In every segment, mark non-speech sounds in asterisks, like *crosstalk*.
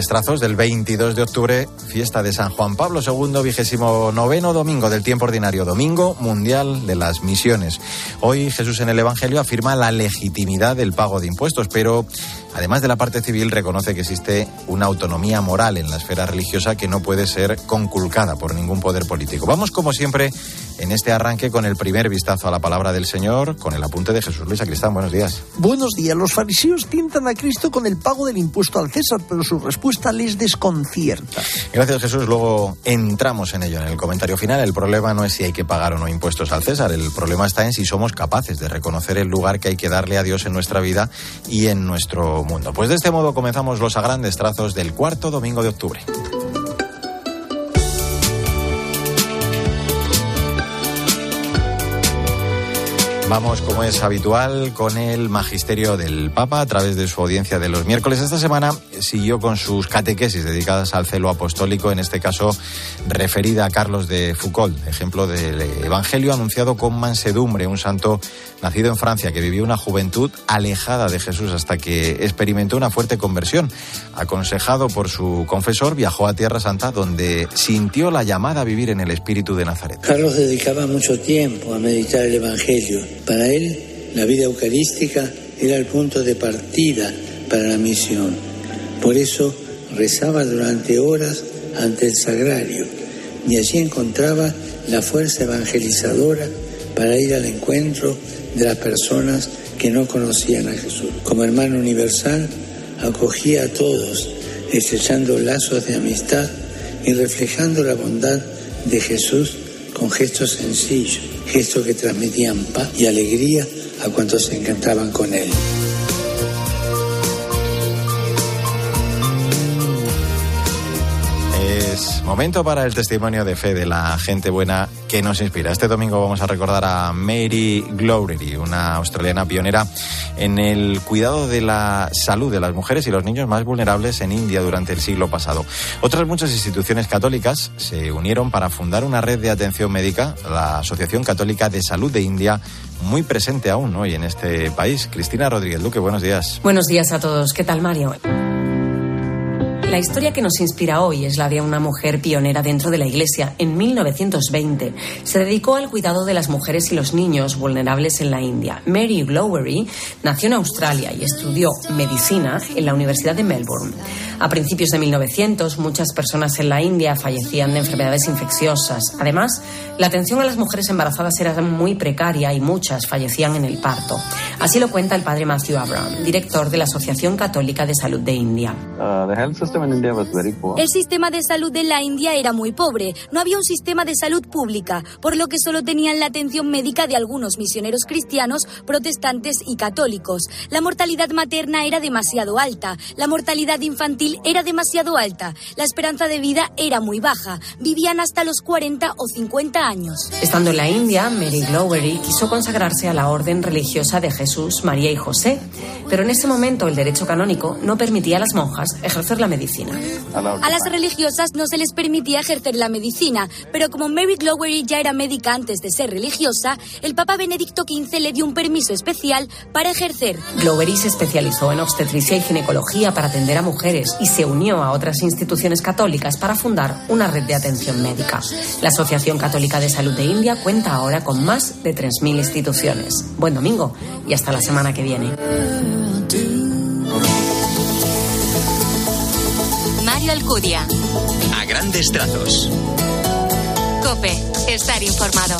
Estrazos del 22 de octubre, fiesta de San Juan Pablo II, vigésimo noveno domingo del tiempo ordinario, domingo mundial de las misiones. Hoy Jesús en el Evangelio afirma la legitimidad del pago de impuestos, pero además de la parte civil reconoce que existe una autonomía moral en la esfera religiosa que no puede ser conculcada por ningún poder político. Vamos como siempre en este arranque con el primer vistazo a la palabra del Señor, con el apunte de Jesús Luis Acristán. Buenos días. Buenos días. Los fariseos tientan a Cristo con el pago del impuesto al César, pero su respuesta les desconcierta. Gracias Jesús. Luego entramos en ello en el comentario final. El problema no es si hay que pagar o no impuestos al César. El problema está en si somos capaces de reconocer el lugar que hay que darle a Dios en nuestra vida y en nuestro mundo. Pues de este modo comenzamos los a grandes trazos del cuarto domingo de octubre. Vamos, como es habitual, con el magisterio del Papa a través de su audiencia de los miércoles. Esta semana siguió con sus catequesis dedicadas al celo apostólico, en este caso referida a Carlos de Foucault, ejemplo del Evangelio anunciado con mansedumbre, un santo nacido en Francia que vivió una juventud alejada de Jesús hasta que experimentó una fuerte conversión. Aconsejado por su confesor, viajó a Tierra Santa donde sintió la llamada a vivir en el espíritu de Nazaret. Carlos dedicaba mucho tiempo a meditar el Evangelio para él, la vida eucarística era el punto de partida para la misión. Por eso rezaba durante horas ante el sagrario y allí encontraba la fuerza evangelizadora para ir al encuentro de las personas que no conocían a Jesús. Como hermano universal, acogía a todos, estrechando lazos de amistad y reflejando la bondad de Jesús con gestos sencillos, gestos que transmitían paz y alegría a cuantos se encantaban con él. Es momento para el testimonio de fe de la gente buena que nos inspira. Este domingo vamos a recordar a Mary Glowry, una australiana pionera en el cuidado de la salud de las mujeres y los niños más vulnerables en India durante el siglo pasado. Otras muchas instituciones católicas se unieron para fundar una red de atención médica, la Asociación Católica de Salud de India, muy presente aún hoy en este país. Cristina Rodríguez Duque, buenos días. Buenos días a todos. ¿Qué tal, Mario? La historia que nos inspira hoy es la de una mujer pionera dentro de la Iglesia. En 1920 se dedicó al cuidado de las mujeres y los niños vulnerables en la India. Mary Glowery nació en Australia y estudió medicina en la Universidad de Melbourne. A principios de 1900 muchas personas en la India fallecían de enfermedades infecciosas. Además, la atención a las mujeres embarazadas era muy precaria y muchas fallecían en el parto. Así lo cuenta el padre Matthew Abraham, director de la Asociación Católica de Salud de India. El sistema de salud de la India era muy pobre. No había un sistema de salud pública, por lo que solo tenían la atención médica de algunos misioneros cristianos, protestantes y católicos. La mortalidad materna era demasiado alta. La mortalidad infantil era demasiado alta. La esperanza de vida era muy baja. Vivían hasta los 40 o 50 años. Estando en la India, Mary Glowery quiso consagrarse a la orden religiosa de Jesús, María y José. Pero en ese momento el derecho canónico no permitía a las monjas ejercer la medicina. A las religiosas no se les permitía ejercer la medicina, pero como Mary Glowery ya era médica antes de ser religiosa, el Papa Benedicto XV le dio un permiso especial para ejercer. Glowery se especializó en obstetricia y ginecología para atender a mujeres y se unió a otras instituciones católicas para fundar una red de atención médica. La Asociación Católica de Salud de India cuenta ahora con más de 3.000 instituciones. Buen domingo y hasta la semana que viene. Alcudia. A grandes trazos. Cope, estar informado.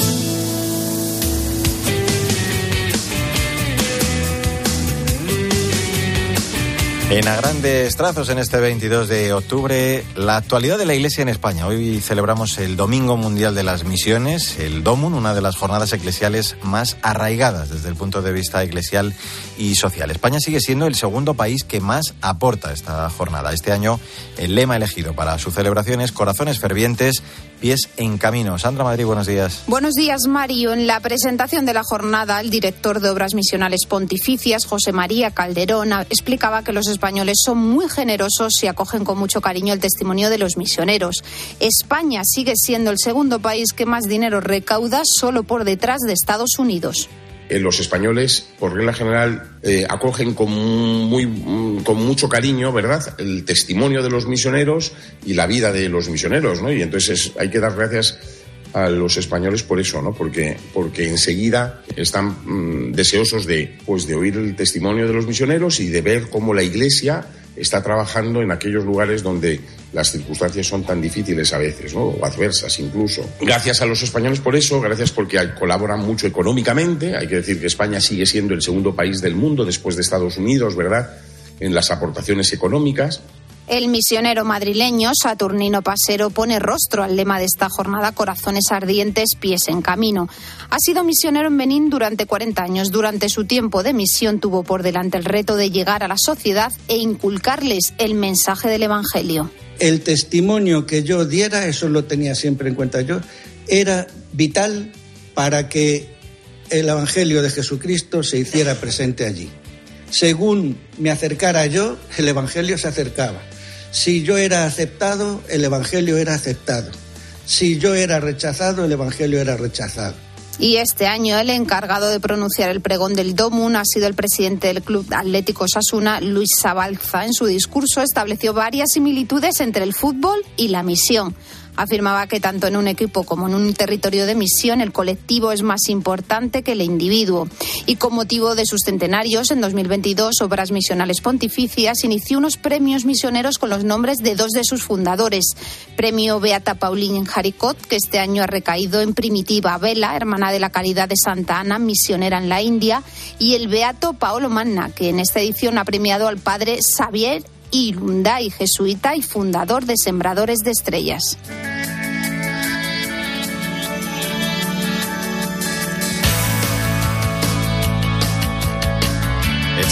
En a grandes trazos en este 22 de octubre, la actualidad de la Iglesia en España. Hoy celebramos el Domingo Mundial de las Misiones, el DOMUN, una de las jornadas eclesiales más arraigadas desde el punto de vista eclesial y social. España sigue siendo el segundo país que más aporta esta jornada. Este año el lema elegido para su celebración es Corazones Fervientes, pies en camino. Sandra Madrid, buenos días. Buenos días, Mario. En la presentación de la jornada, el director de Obras Misionales Pontificias, José María Calderón, explicaba que los españoles son muy generosos y acogen con mucho cariño el testimonio de los misioneros. España sigue siendo el segundo país que más dinero recauda solo por detrás de Estados Unidos. eh, los españoles, por regla general, eh, acogen con, mm, con mucho cariño, ¿verdad?, el testimonio de los misioneros y la vida de los misioneros, ¿no? Y entonces hay que dar gracias a los españoles por eso, ¿no? Porque, porque enseguida están mm, deseosos de, pues, de oír el testimonio de los misioneros y de ver cómo la Iglesia está trabajando en aquellos lugares donde las circunstancias son tan difíciles a veces, ¿no? o adversas incluso. Gracias a los españoles por eso, gracias porque colaboran mucho económicamente. Hay que decir que España sigue siendo el segundo país del mundo después de Estados Unidos, ¿verdad? En las aportaciones económicas. El misionero madrileño Saturnino Pasero pone rostro al lema de esta jornada Corazones ardientes, pies en camino. Ha sido misionero en Benín durante 40 años. Durante su tiempo de misión tuvo por delante el reto de llegar a la sociedad e inculcarles el mensaje del Evangelio. El testimonio que yo diera, eso lo tenía siempre en cuenta yo, era vital para que el Evangelio de Jesucristo se hiciera presente allí. Según me acercara yo, el Evangelio se acercaba. Si yo era aceptado, el Evangelio era aceptado. Si yo era rechazado, el Evangelio era rechazado. Y este año el encargado de pronunciar el pregón del Domun ha sido el presidente del Club Atlético Sasuna, Luis Zabalza. En su discurso estableció varias similitudes entre el fútbol y la misión afirmaba que tanto en un equipo como en un territorio de misión el colectivo es más importante que el individuo. Y con motivo de sus centenarios, en 2022 Obras Misionales Pontificias inició unos premios misioneros con los nombres de dos de sus fundadores. Premio Beata Paulín Jaricot, que este año ha recaído en Primitiva Vela, hermana de la Caridad de Santa Ana, misionera en la India, y el Beato Paolo Manna, que en esta edición ha premiado al padre Xavier y jesuita y fundador de Sembradores de Estrellas.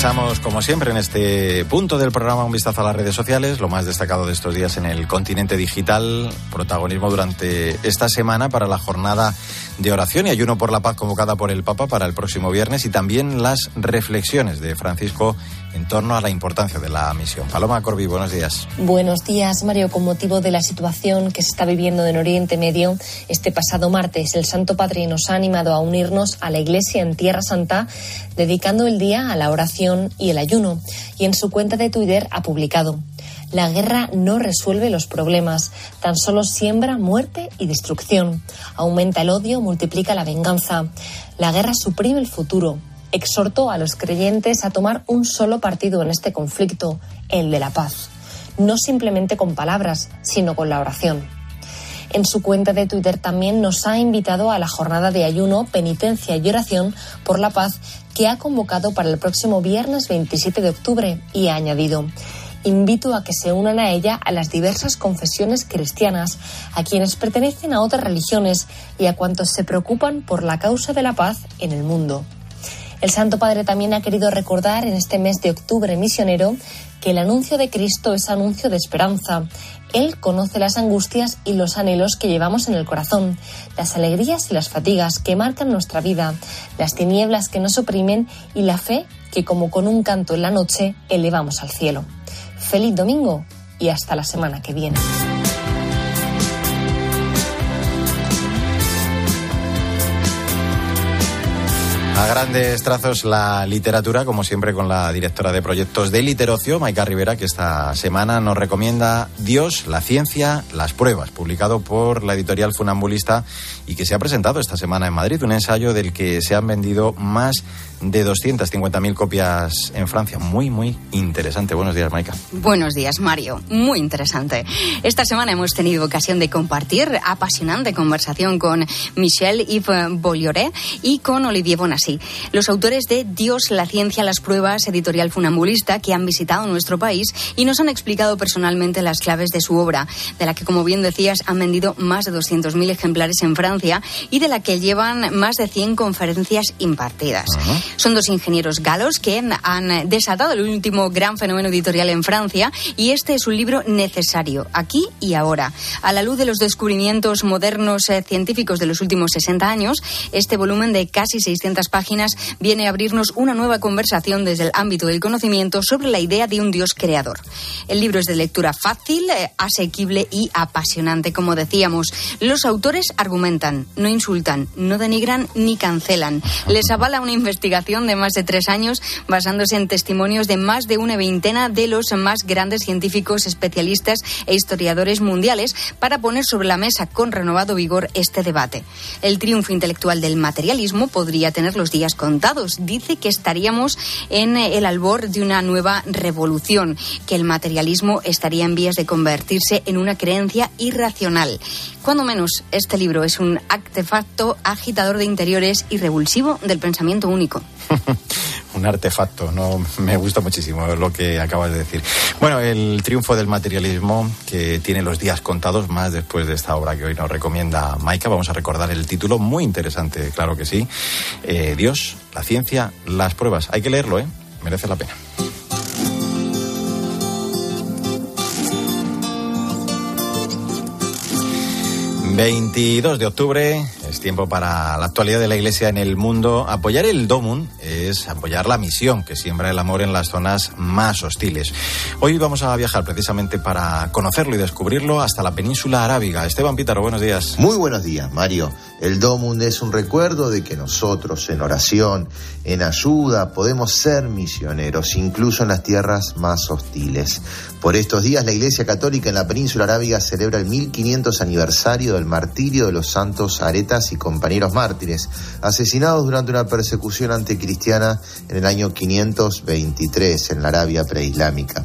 Echamos, como siempre, en este punto del programa un vistazo a las redes sociales, lo más destacado de estos días en el continente digital, protagonismo durante esta semana para la jornada de oración y ayuno por la paz convocada por el Papa para el próximo viernes y también las reflexiones de Francisco en torno a la importancia de la misión. Paloma Corbi, buenos días. Buenos días, Mario. Con motivo de la situación que se está viviendo en Oriente Medio, este pasado martes el Santo Padre nos ha animado a unirnos a la Iglesia en Tierra Santa, dedicando el día a la oración y el ayuno. Y en su cuenta de Twitter ha publicado. La guerra no resuelve los problemas, tan solo siembra muerte y destrucción. Aumenta el odio, multiplica la venganza. La guerra suprime el futuro. Exhortó a los creyentes a tomar un solo partido en este conflicto, el de la paz. No simplemente con palabras, sino con la oración. En su cuenta de Twitter también nos ha invitado a la jornada de ayuno, penitencia y oración por la paz que ha convocado para el próximo viernes 27 de octubre y ha añadido invito a que se unan a ella a las diversas confesiones cristianas, a quienes pertenecen a otras religiones y a cuantos se preocupan por la causa de la paz en el mundo. El Santo Padre también ha querido recordar en este mes de octubre misionero que el anuncio de Cristo es anuncio de esperanza. Él conoce las angustias y los anhelos que llevamos en el corazón, las alegrías y las fatigas que marcan nuestra vida, las tinieblas que nos oprimen y la fe que como con un canto en la noche elevamos al cielo. Feliz domingo y hasta la semana que viene. A grandes trazos la literatura, como siempre con la directora de proyectos de Literocio, Maika Rivera, que esta semana nos recomienda Dios, la ciencia, las pruebas, publicado por la editorial Funambulista y que se ha presentado esta semana en Madrid, un ensayo del que se han vendido más de 250.000 copias en Francia. Muy, muy interesante. Buenos días, Maika. Buenos días, Mario. Muy interesante. Esta semana hemos tenido ocasión de compartir apasionante conversación con Michel Yves Bolloré y con Olivier Bonassi, los autores de Dios, la ciencia, las pruebas, editorial funambulista, que han visitado nuestro país y nos han explicado personalmente las claves de su obra, de la que, como bien decías, han vendido más de 200.000 ejemplares en Francia y de la que llevan más de 100 conferencias impartidas. Son dos ingenieros galos que han desatado el último gran fenómeno editorial en Francia y este es un libro necesario, aquí y ahora. A la luz de los descubrimientos modernos eh, científicos de los últimos 60 años, este volumen de casi 600 páginas viene a abrirnos una nueva conversación desde el ámbito del conocimiento sobre la idea de un Dios creador. El libro es de lectura fácil, eh, asequible y apasionante, como decíamos. Los autores argumentan, no insultan, no denigran ni cancelan. Les avala una investigación de más de tres años basándose en testimonios de más de una veintena de los más grandes científicos, especialistas e historiadores mundiales para poner sobre la mesa con renovado vigor este debate. El triunfo intelectual del materialismo podría tener los días contados. Dice que estaríamos en el albor de una nueva revolución, que el materialismo estaría en vías de convertirse en una creencia irracional. Cuando menos, este libro es un artefacto agitador de interiores y revulsivo del pensamiento único. *laughs* un artefacto, no me gusta muchísimo lo que acabas de decir. Bueno, el triunfo del materialismo que tiene los días contados más después de esta obra que hoy nos recomienda Maika. Vamos a recordar el título, muy interesante, claro que sí. Eh, Dios, la ciencia, las pruebas. Hay que leerlo, ¿eh? Merece la pena. 22 de octubre es tiempo para la actualidad de la Iglesia en el mundo. Apoyar el DOMUN es apoyar la misión que siembra el amor en las zonas más hostiles. Hoy vamos a viajar precisamente para conocerlo y descubrirlo hasta la península arábiga. Esteban Pítaro, buenos días. Muy buenos días, Mario. El DOMUN es un recuerdo de que nosotros en oración, en ayuda, podemos ser misioneros, incluso en las tierras más hostiles. Por estos días la Iglesia Católica en la península arábiga celebra el 1500 aniversario del martirio de los santos y compañeros mártires, asesinados durante una persecución anticristiana en el año 523 en la Arabia preislámica.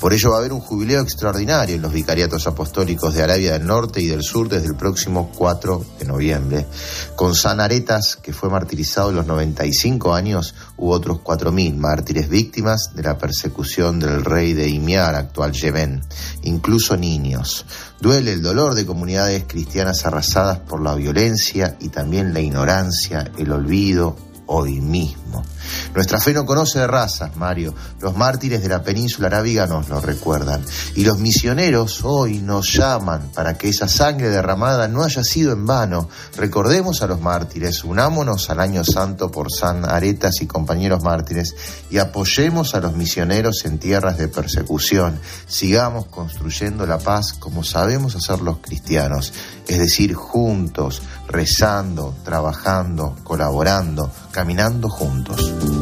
Por ello va a haber un jubileo extraordinario en los vicariatos apostólicos de Arabia del Norte y del Sur desde el próximo 4 de noviembre. Con San Aretas, que fue martirizado en los 95 años, hubo otros 4.000 mártires víctimas de la persecución del rey de Imiar, actual Yemen, incluso niños. Duele el dolor de comunidades cristianas arrasadas por la violencia y también la ignorancia, el olvido hoy mismo. Nuestra fe no conoce de razas, Mario. Los mártires de la península arábiga nos lo recuerdan. Y los misioneros hoy nos llaman para que esa sangre derramada no haya sido en vano. Recordemos a los mártires, unámonos al año santo por San Aretas y compañeros mártires y apoyemos a los misioneros en tierras de persecución. Sigamos construyendo la paz como sabemos hacer los cristianos, es decir, juntos, rezando, trabajando, colaborando, caminando juntos.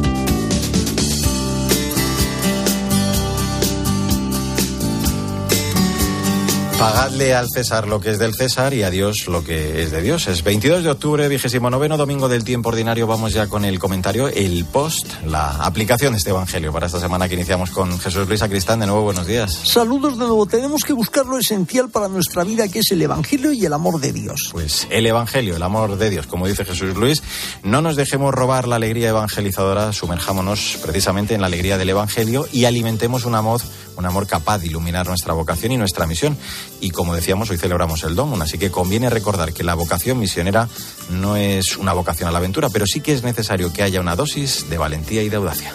Pagadle al César lo que es del César y a Dios lo que es de Dios. Es 22 de octubre, vigésimo noveno domingo del tiempo ordinario. Vamos ya con el comentario, el post, la aplicación de este evangelio para esta semana que iniciamos con Jesús Luis Acristán. De nuevo, buenos días. Saludos de nuevo. Tenemos que buscar lo esencial para nuestra vida, que es el evangelio y el amor de Dios. Pues el evangelio, el amor de Dios, como dice Jesús Luis. No nos dejemos robar la alegría evangelizadora, sumerjámonos precisamente en la alegría del evangelio y alimentemos un amor, un amor capaz de iluminar nuestra vocación y nuestra misión y como decíamos, hoy celebramos el DOMUN, así que conviene recordar que la vocación misionera no es una vocación a la aventura, pero sí que es necesario que haya una dosis de valentía y de audacia.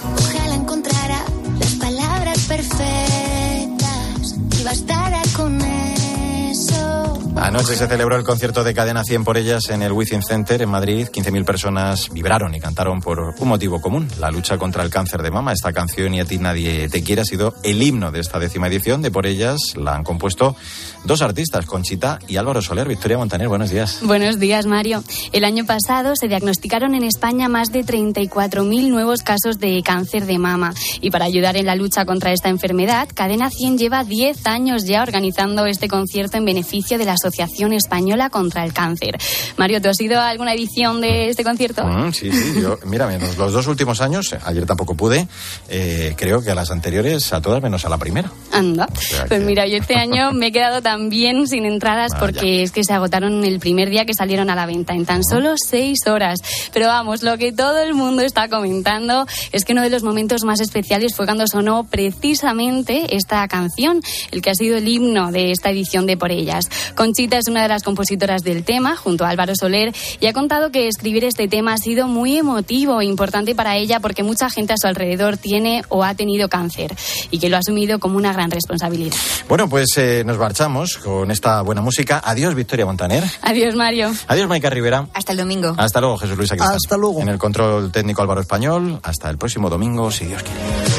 Anoche se celebró el concierto de Cadena 100 por ellas en el Within Center en Madrid. 15.000 personas vibraron y cantaron por un motivo común, la lucha contra el cáncer de mama. Esta canción y a ti nadie te quiere ha sido el himno de esta décima edición de por ellas. La han compuesto dos artistas, Conchita y Álvaro Soler. Victoria Montaner, buenos días. Buenos días, Mario. El año pasado se diagnosticaron en España más de 34.000 nuevos casos de cáncer de mama. Y para ayudar en la lucha contra esta enfermedad, Cadena 100 lleva 10 años ya organizando este concierto en beneficio de la Asociación Española contra el Cáncer. Mario, ¿tú has ido a alguna edición de este concierto? Mm, sí, sí, yo, mira, menos los dos últimos años, ayer tampoco pude, eh, creo que a las anteriores, a todas menos a la primera. Anda. Pues mira, yo este año *laughs* me he quedado también sin entradas porque es que se agotaron el primer día que salieron a la venta, en tan solo seis horas. Pero vamos, lo que todo el mundo está comentando es que uno de los momentos más especiales fue cuando sonó precisamente esta canción, el que ha sido el himno de esta edición de Por Ellas. Conchita es una de las compositoras del tema, junto a Álvaro Soler, y ha contado que escribir este tema ha sido muy emotivo e importante para ella porque mucha gente a su alrededor tiene o ha tenido cáncer y que lo ha asumido como una gran responsabilidad. Bueno, pues eh, nos marchamos con esta buena música. Adiós, Victoria Montaner. Adiós, Mario. Adiós, Maika Rivera. Hasta el domingo. Hasta luego, Jesús Luis Aquistán. Hasta luego. En el control técnico Álvaro Español. Hasta el próximo domingo, si Dios quiere.